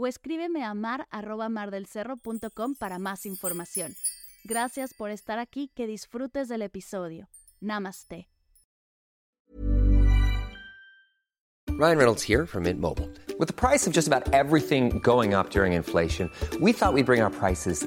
o escríbeme a mar arroba mardelcerro.com para más información. Gracias por estar aquí, que disfrutes del episodio. Namaste. Ryan Reynolds here from Mint Mobile. With the price of just about everything going up during inflation, we thought we'd bring our prices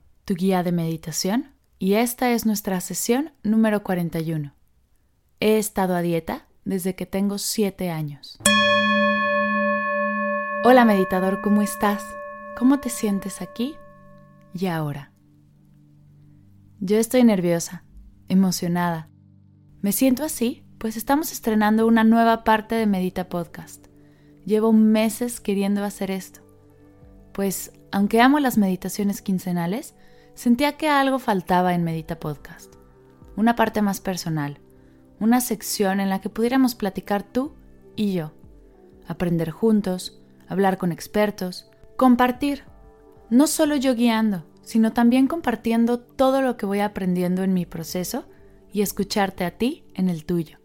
tu guía de meditación, y esta es nuestra sesión número 41. He estado a dieta desde que tengo 7 años. Hola meditador, ¿cómo estás? ¿Cómo te sientes aquí y ahora? Yo estoy nerviosa, emocionada. Me siento así, pues estamos estrenando una nueva parte de Medita Podcast. Llevo meses queriendo hacer esto. Pues, aunque amo las meditaciones quincenales, sentía que algo faltaba en Medita Podcast. Una parte más personal, una sección en la que pudiéramos platicar tú y yo, aprender juntos, hablar con expertos, compartir, no solo yo guiando, sino también compartiendo todo lo que voy aprendiendo en mi proceso y escucharte a ti en el tuyo.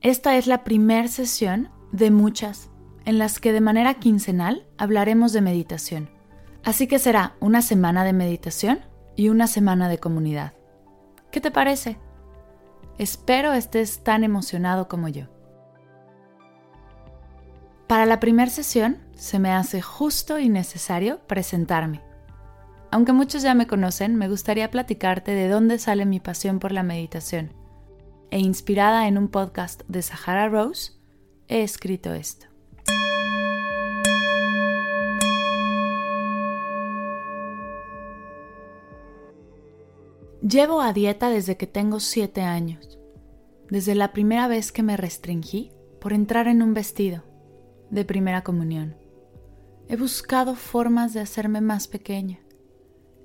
Esta es la primera sesión de muchas en las que de manera quincenal hablaremos de meditación. Así que será una semana de meditación y una semana de comunidad. ¿Qué te parece? Espero estés tan emocionado como yo. Para la primera sesión se me hace justo y necesario presentarme. Aunque muchos ya me conocen, me gustaría platicarte de dónde sale mi pasión por la meditación. E inspirada en un podcast de Sahara Rose, he escrito esto. Llevo a dieta desde que tengo 7 años, desde la primera vez que me restringí por entrar en un vestido de primera comunión. He buscado formas de hacerme más pequeña.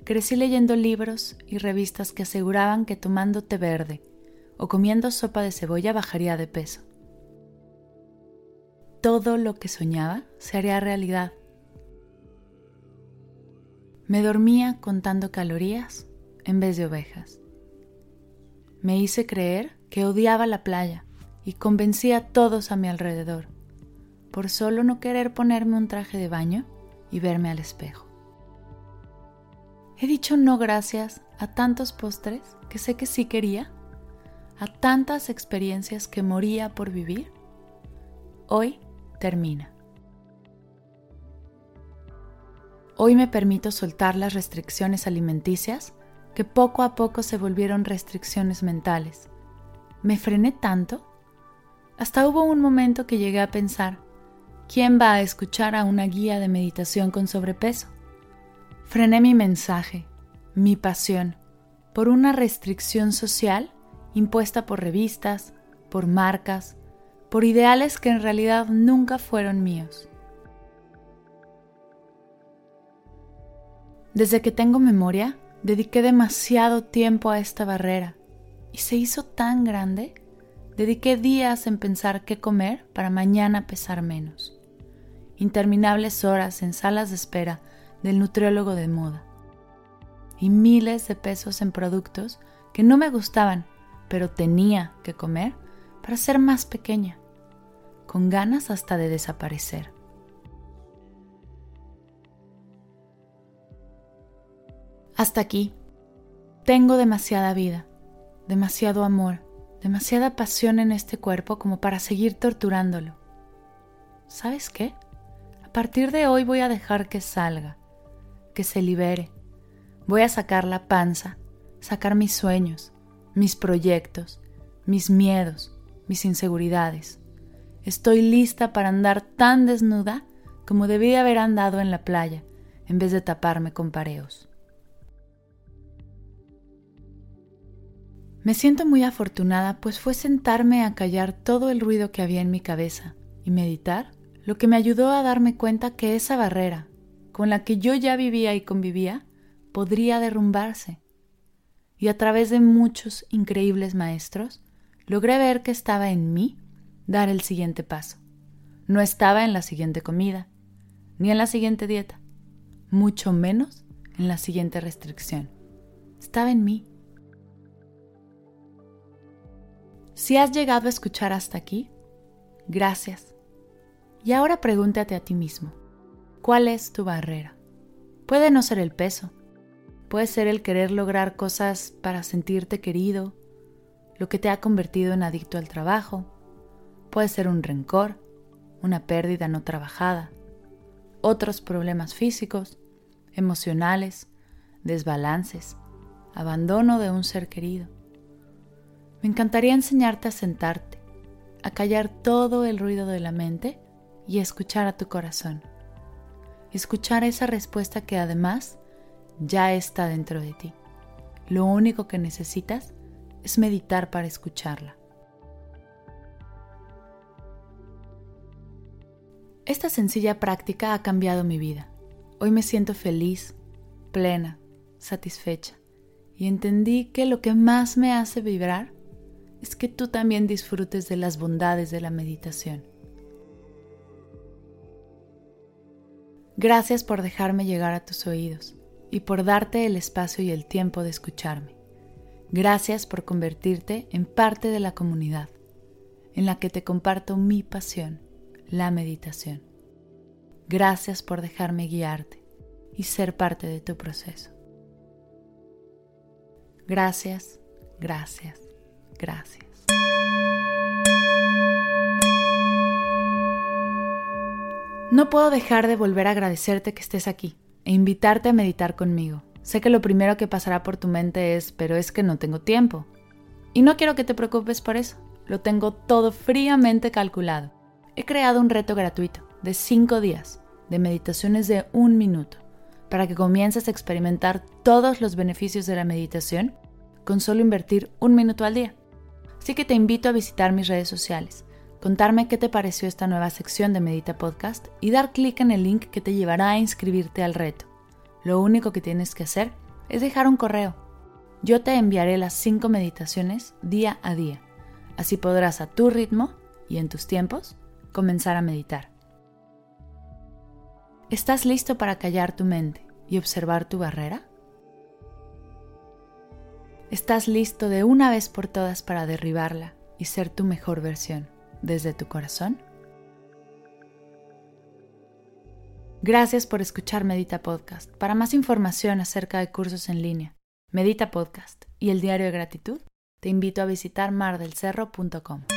Crecí leyendo libros y revistas que aseguraban que tomando té verde o comiendo sopa de cebolla bajaría de peso. Todo lo que soñaba se haría realidad. Me dormía contando calorías en vez de ovejas. Me hice creer que odiaba la playa y convencí a todos a mi alrededor, por solo no querer ponerme un traje de baño y verme al espejo. He dicho no gracias a tantos postres que sé que sí quería, a tantas experiencias que moría por vivir. Hoy termina. Hoy me permito soltar las restricciones alimenticias que poco a poco se volvieron restricciones mentales. Me frené tanto. Hasta hubo un momento que llegué a pensar, ¿quién va a escuchar a una guía de meditación con sobrepeso? Frené mi mensaje, mi pasión, por una restricción social impuesta por revistas, por marcas, por ideales que en realidad nunca fueron míos. Desde que tengo memoria, dediqué demasiado tiempo a esta barrera y se hizo tan grande, dediqué días en pensar qué comer para mañana pesar menos. Interminables horas en salas de espera del nutriólogo de moda. Y miles de pesos en productos que no me gustaban, pero tenía que comer para ser más pequeña, con ganas hasta de desaparecer. Hasta aquí. Tengo demasiada vida, demasiado amor, demasiada pasión en este cuerpo como para seguir torturándolo. ¿Sabes qué? A partir de hoy voy a dejar que salga, que se libere. Voy a sacar la panza, sacar mis sueños, mis proyectos, mis miedos, mis inseguridades. Estoy lista para andar tan desnuda como debí haber andado en la playa, en vez de taparme con pareos. Me siento muy afortunada, pues fue sentarme a callar todo el ruido que había en mi cabeza y meditar lo que me ayudó a darme cuenta que esa barrera, con la que yo ya vivía y convivía, podría derrumbarse. Y a través de muchos increíbles maestros, logré ver que estaba en mí dar el siguiente paso. No estaba en la siguiente comida, ni en la siguiente dieta, mucho menos en la siguiente restricción. Estaba en mí. Si has llegado a escuchar hasta aquí, gracias. Y ahora pregúntate a ti mismo, ¿cuál es tu barrera? Puede no ser el peso, puede ser el querer lograr cosas para sentirte querido, lo que te ha convertido en adicto al trabajo, puede ser un rencor, una pérdida no trabajada, otros problemas físicos, emocionales, desbalances, abandono de un ser querido. Me encantaría enseñarte a sentarte, a callar todo el ruido de la mente y escuchar a tu corazón. Escuchar esa respuesta que además ya está dentro de ti. Lo único que necesitas es meditar para escucharla. Esta sencilla práctica ha cambiado mi vida. Hoy me siento feliz, plena, satisfecha y entendí que lo que más me hace vibrar es que tú también disfrutes de las bondades de la meditación. Gracias por dejarme llegar a tus oídos y por darte el espacio y el tiempo de escucharme. Gracias por convertirte en parte de la comunidad, en la que te comparto mi pasión, la meditación. Gracias por dejarme guiarte y ser parte de tu proceso. Gracias, gracias, gracias. No puedo dejar de volver a agradecerte que estés aquí e invitarte a meditar conmigo. Sé que lo primero que pasará por tu mente es, pero es que no tengo tiempo. Y no quiero que te preocupes por eso. Lo tengo todo fríamente calculado. He creado un reto gratuito de 5 días de meditaciones de un minuto para que comiences a experimentar todos los beneficios de la meditación con solo invertir un minuto al día. Así que te invito a visitar mis redes sociales contarme qué te pareció esta nueva sección de Medita Podcast y dar clic en el link que te llevará a inscribirte al reto. Lo único que tienes que hacer es dejar un correo. Yo te enviaré las 5 meditaciones día a día. Así podrás a tu ritmo y en tus tiempos comenzar a meditar. ¿Estás listo para callar tu mente y observar tu barrera? ¿Estás listo de una vez por todas para derribarla y ser tu mejor versión? desde tu corazón? Gracias por escuchar Medita Podcast. Para más información acerca de cursos en línea, Medita Podcast y el Diario de Gratitud, te invito a visitar mardelcerro.com.